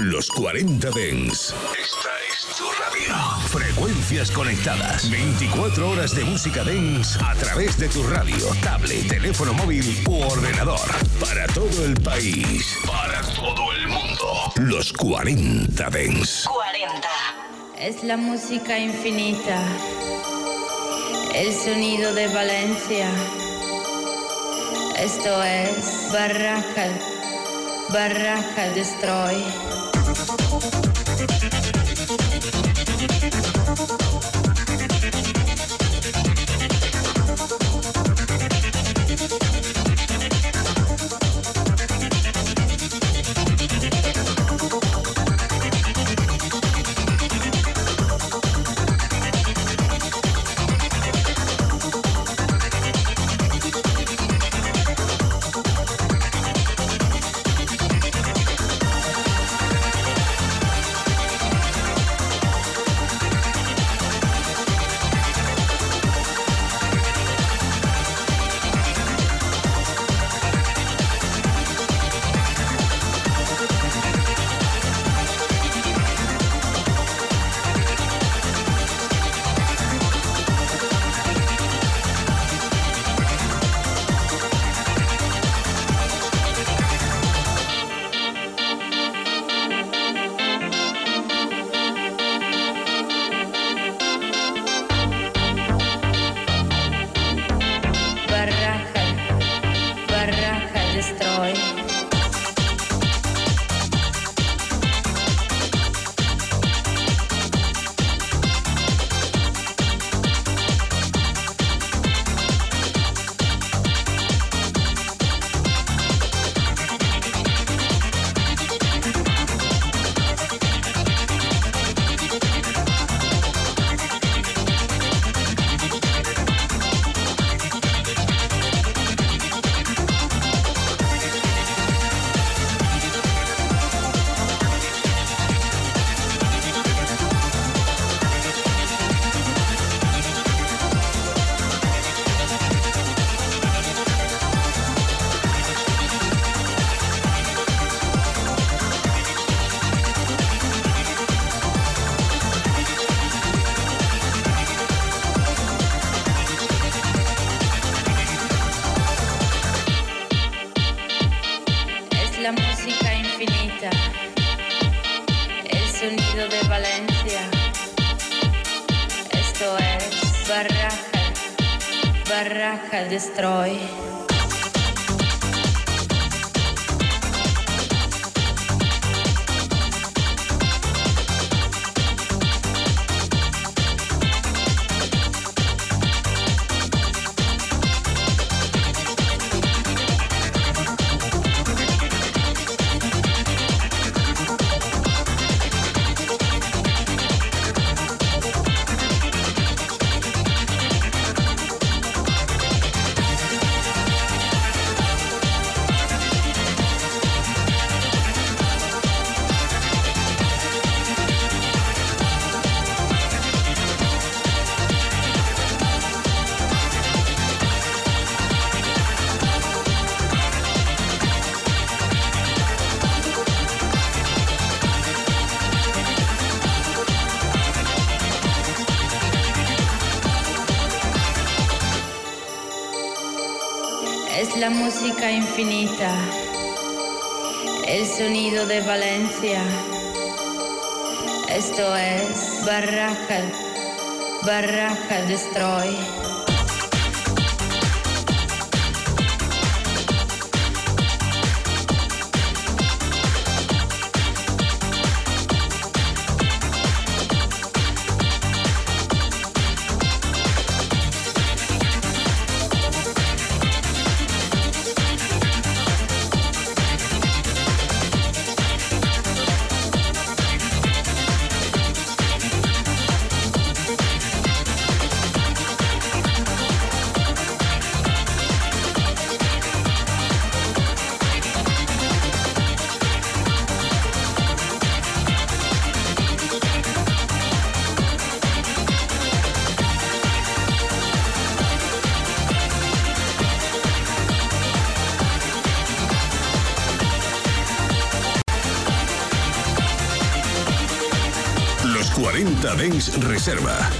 Los 40 Dens. Esta es tu radio. Frecuencias conectadas. 24 horas de música Dens a través de tu radio, tablet, teléfono móvil u ordenador. Para todo el país. Para todo el mundo. Los 40 Dens. 40. Es la música infinita. El sonido de Valencia. Esto es Barraca. Barraca Destroy. フフフフ。Infinita, el sonido de Valencia. Esto es Barraca, Barraca Destroy. Reserva.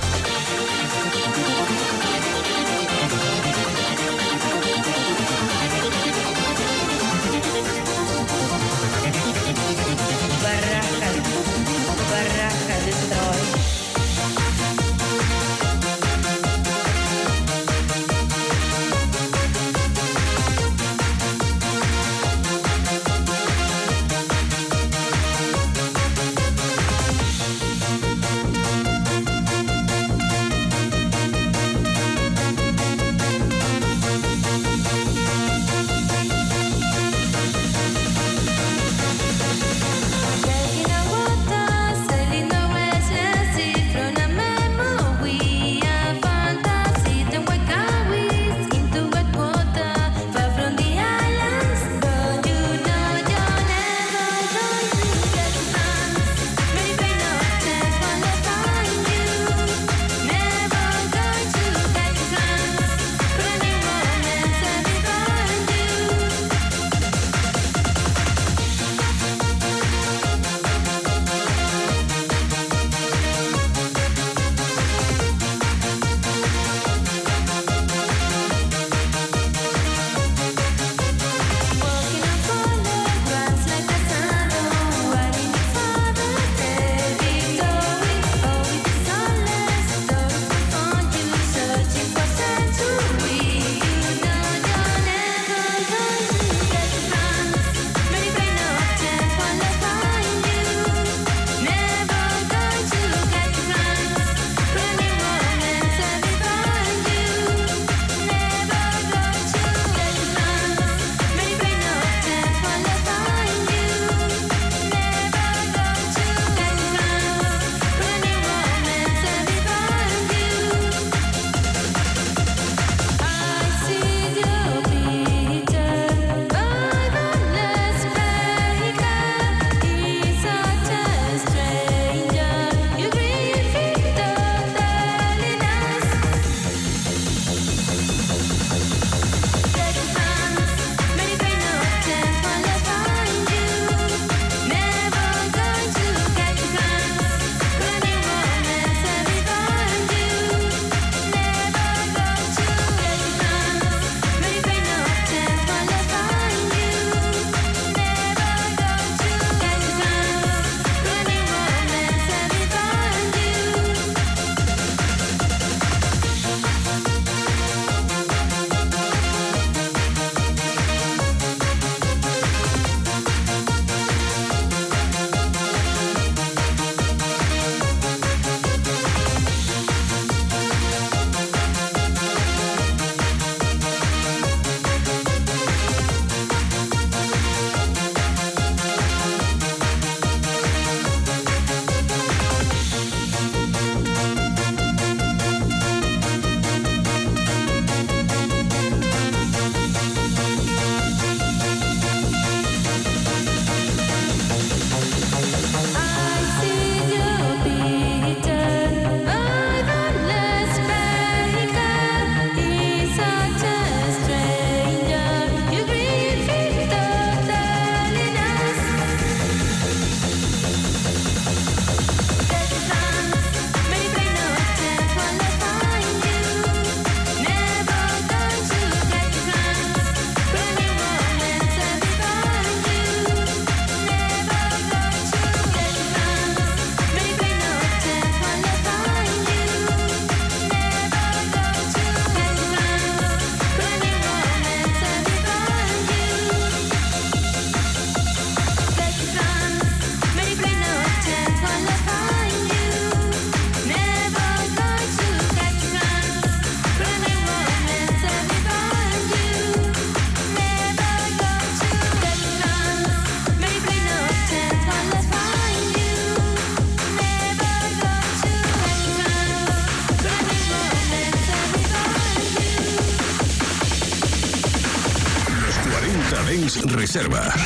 Reserva.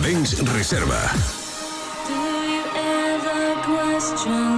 Dance Reserva. Do you ever question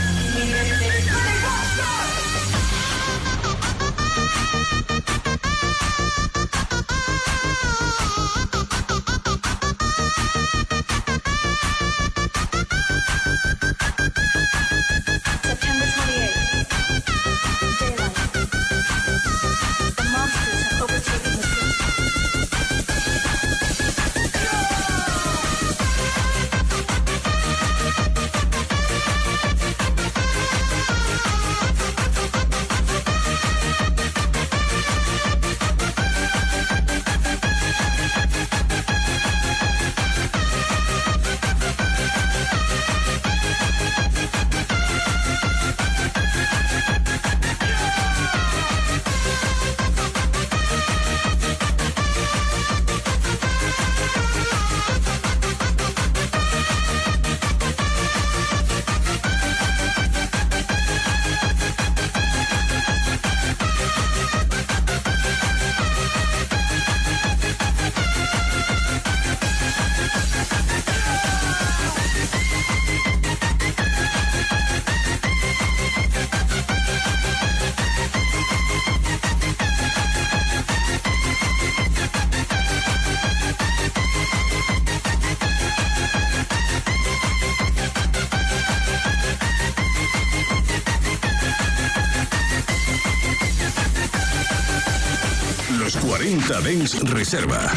Delta Benz Reserva.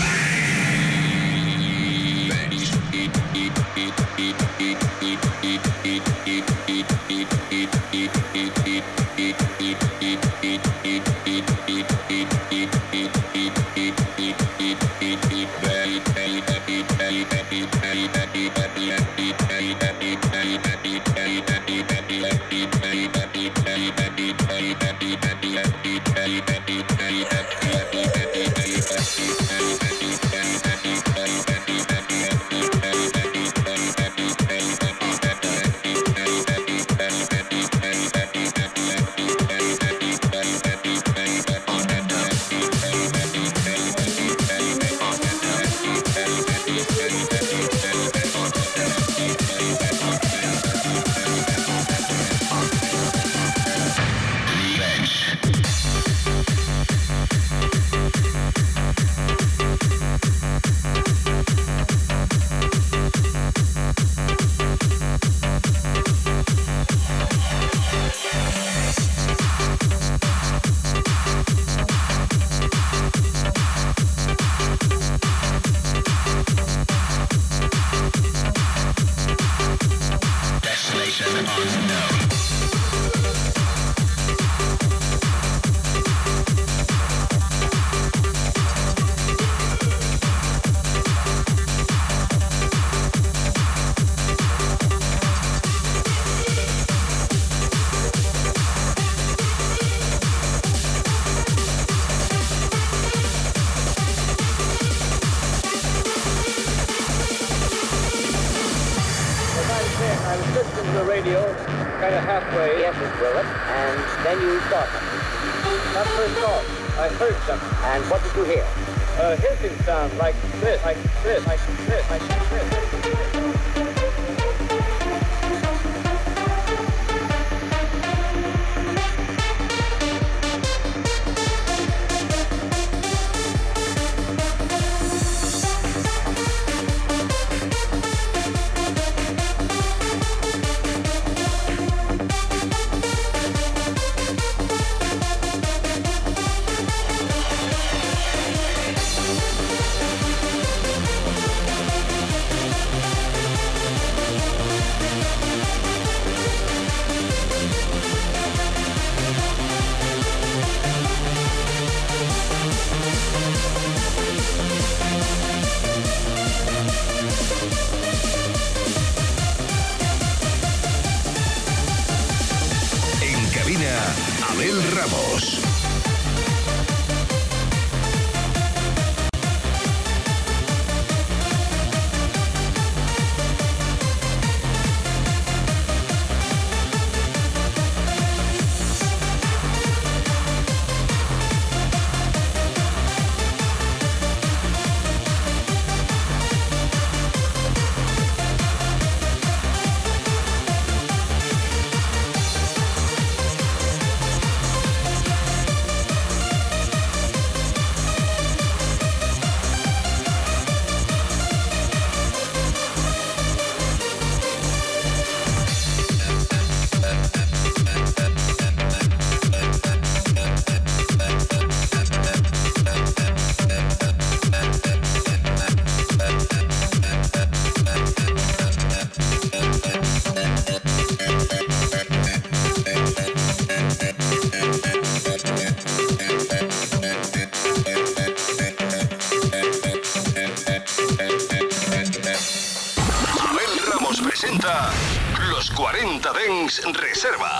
Reserva.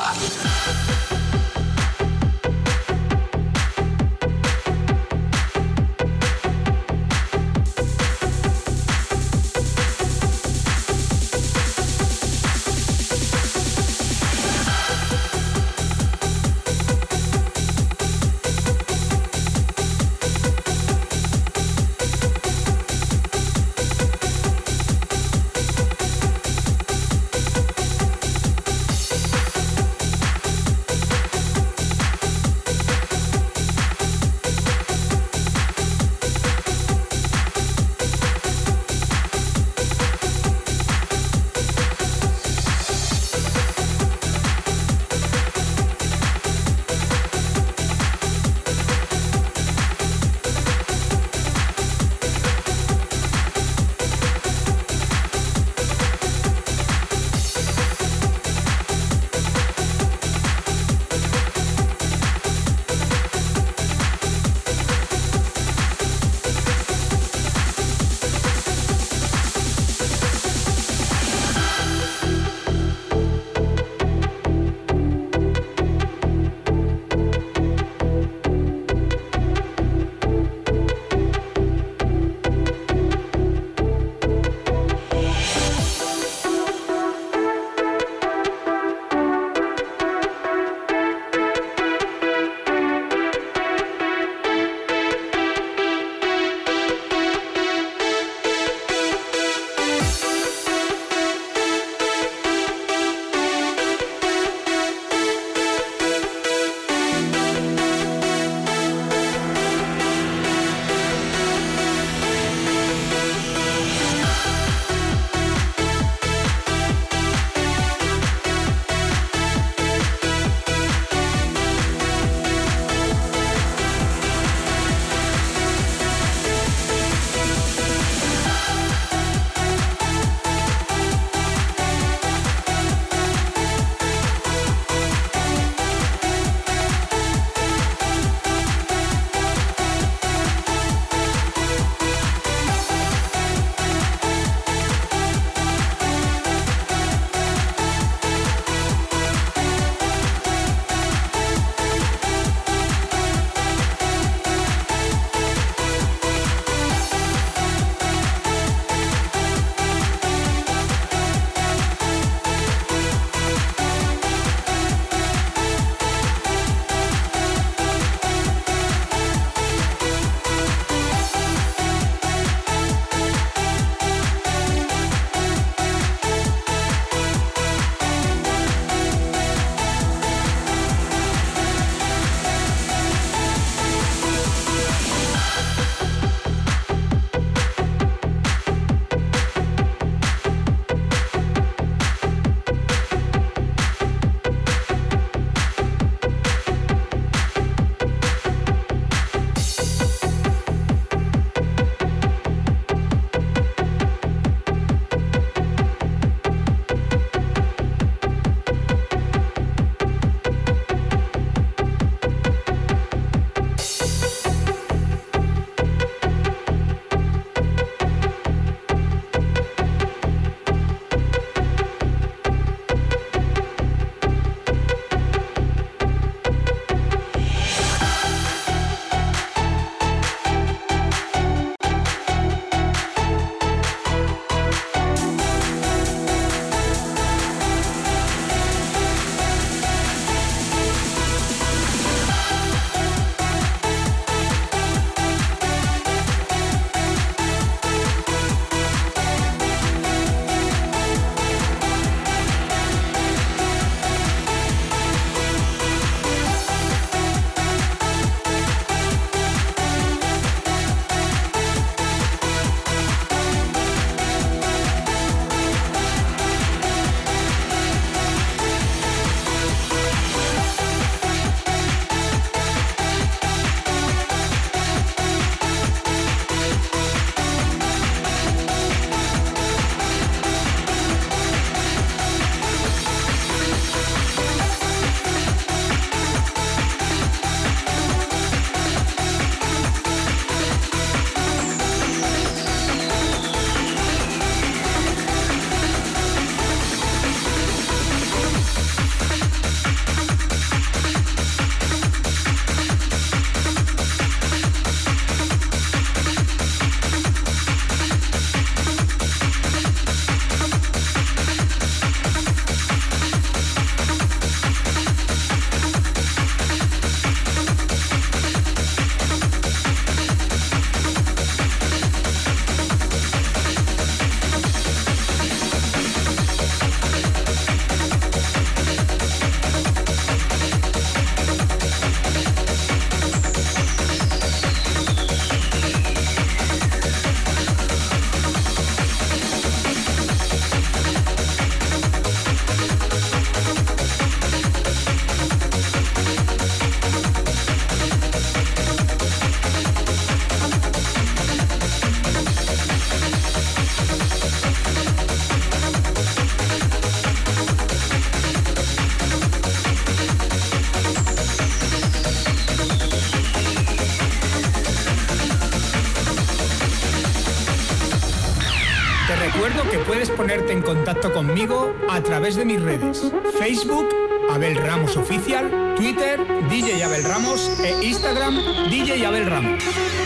A través de mis redes. Facebook, Abel Ramos Oficial, Twitter, DJ Abel Ramos e Instagram, DJ Abel Ramos.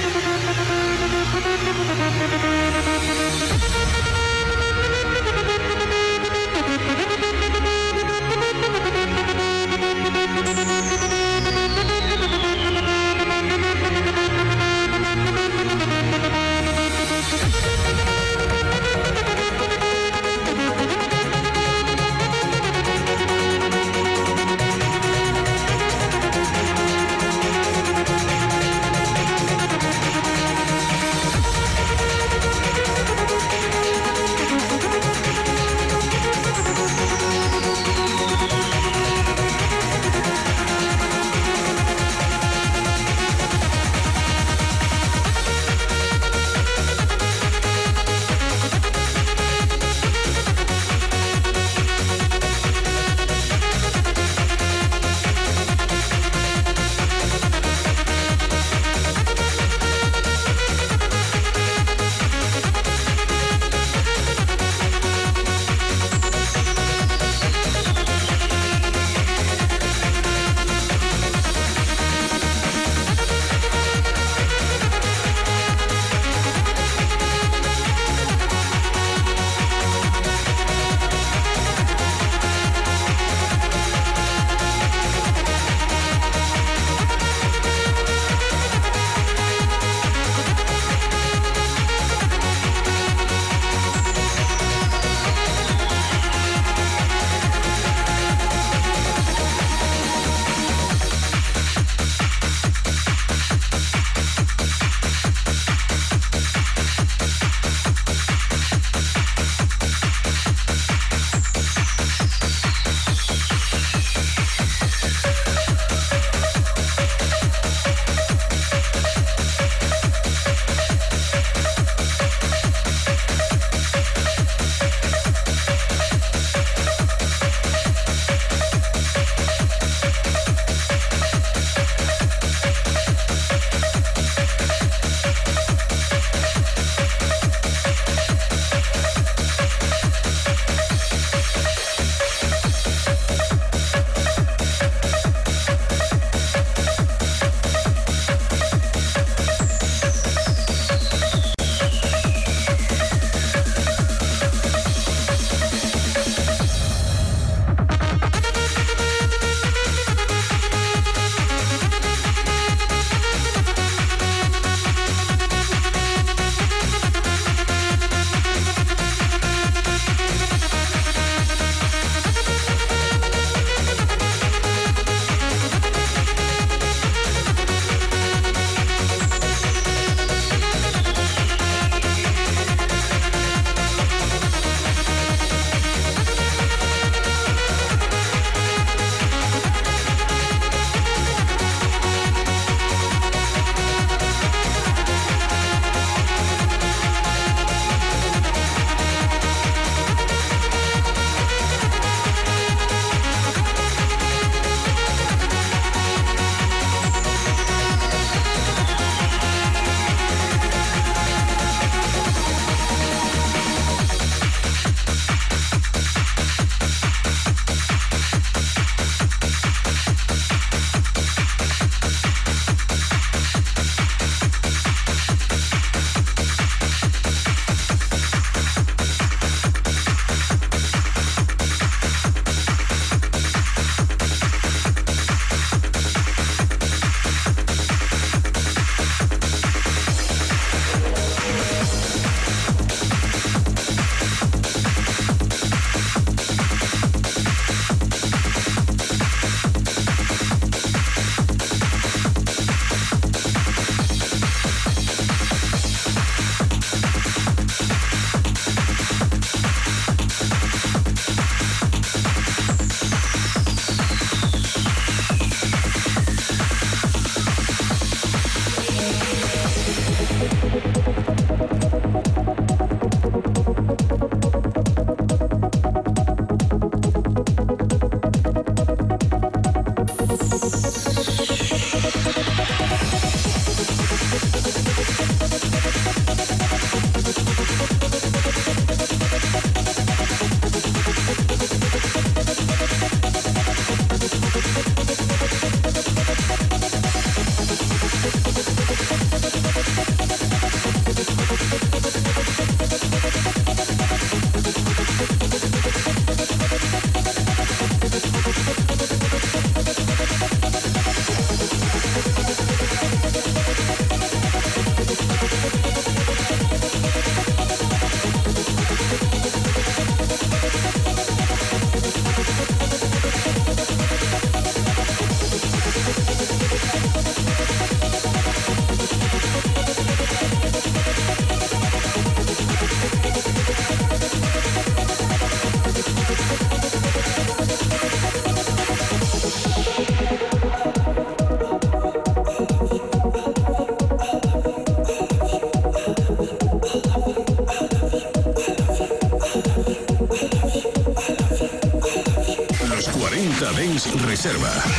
Reserva.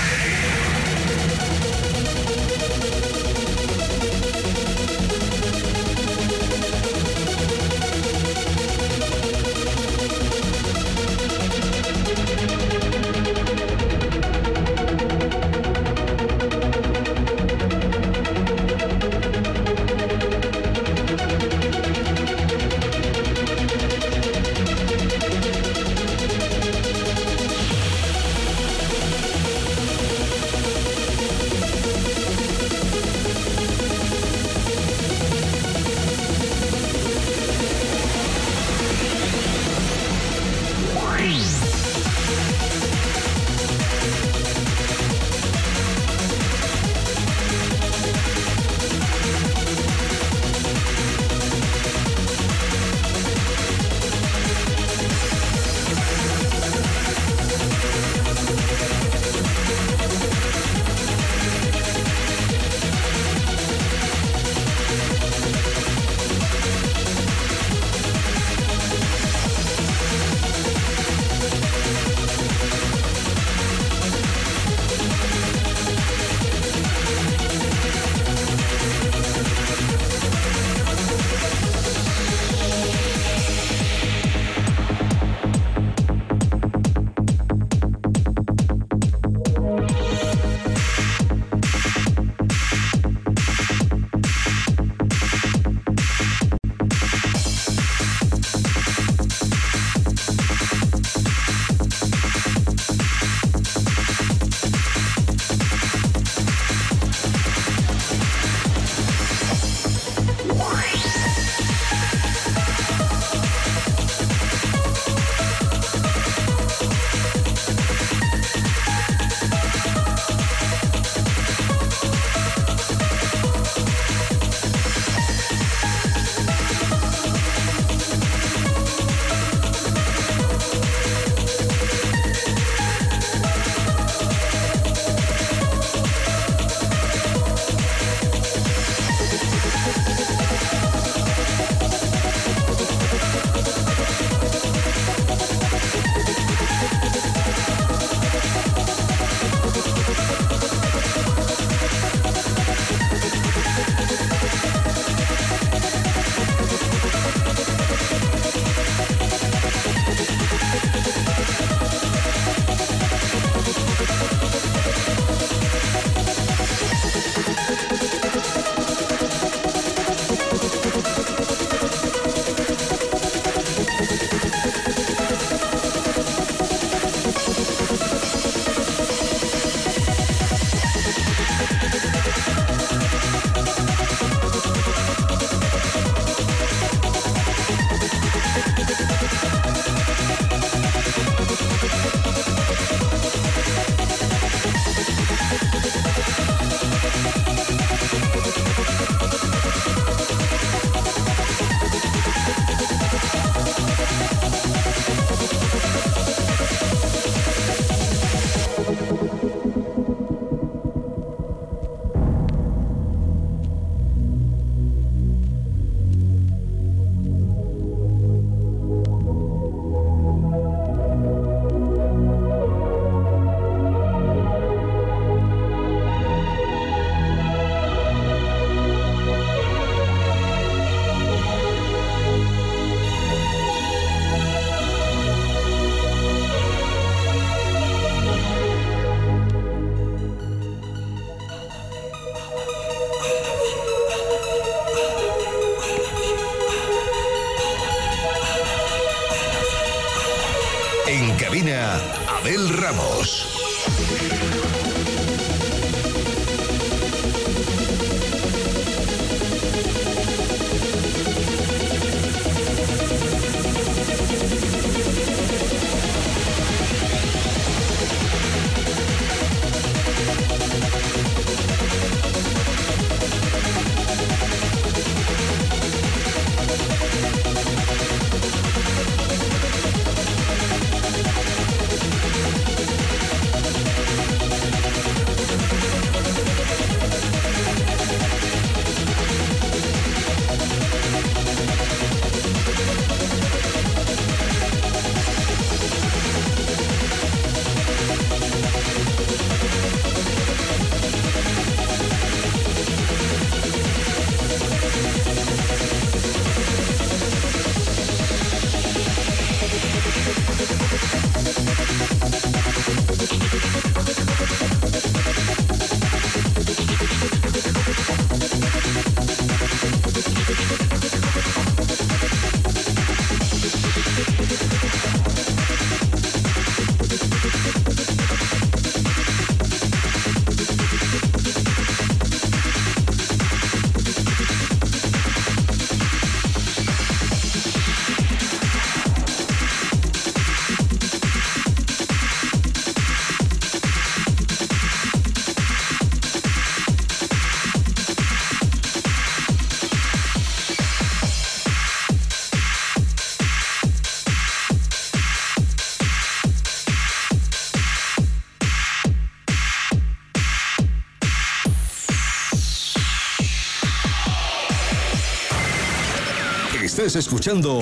Estés escuchando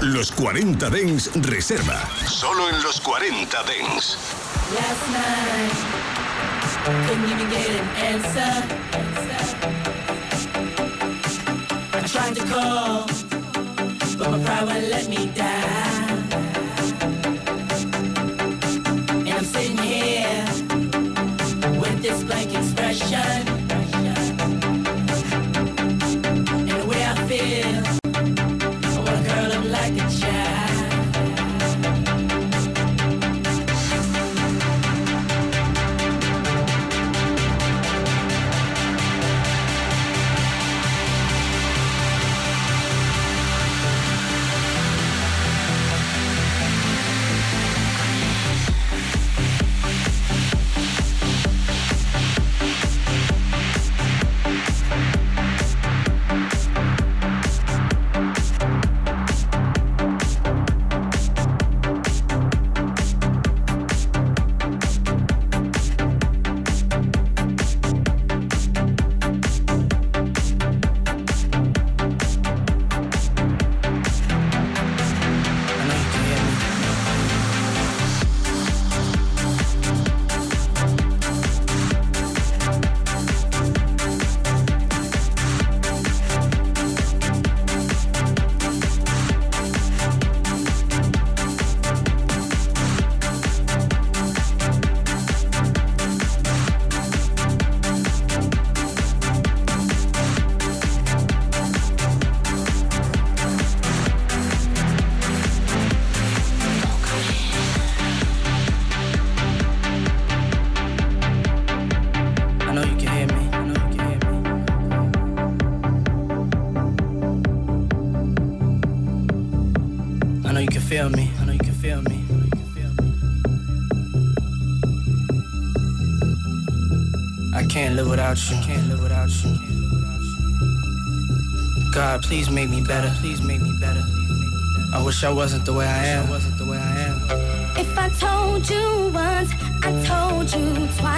Los 40 Dens Reserva. Solo en los 40 Dens. Last night, couldn't even get an answer. I tried to call, but my pride won't let me down. And I'm sitting here with this blank expression. without you. Can't live without you. God, please make me better. Please make me better. I wish I wasn't the way I am. If I told you once, I told you twice.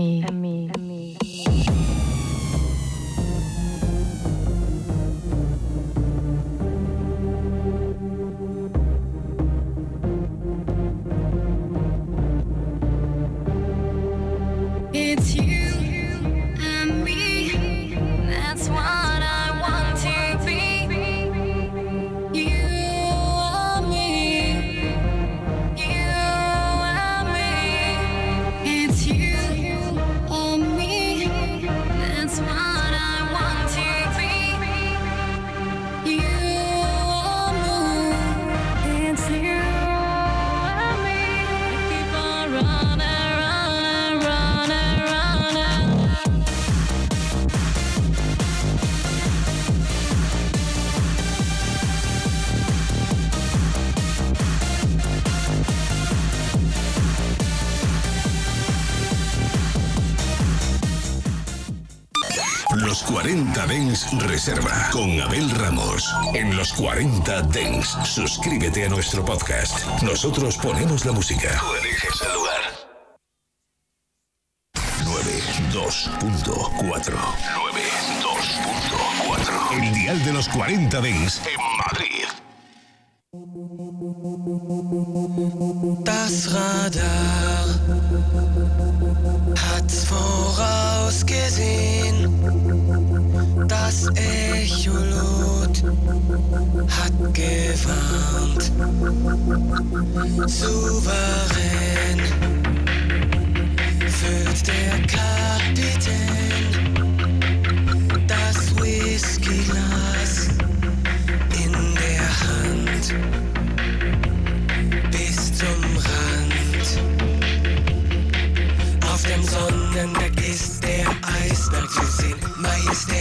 Reserva con Abel Ramos. En los 40 Dens, suscríbete a nuestro podcast. Nosotros ponemos la música. Tú eliges el lugar. 92.4 92.4 El dial de los 40 Dens en Madrid. Das Radar hat's vorausgesehen. Das Echolot hat gewarnt. Souverän füllt der Kapitän das Whiskyglas bis zum Rand. Auf dem Sonnenberg ist der Eisberg zu sehen, Majestät.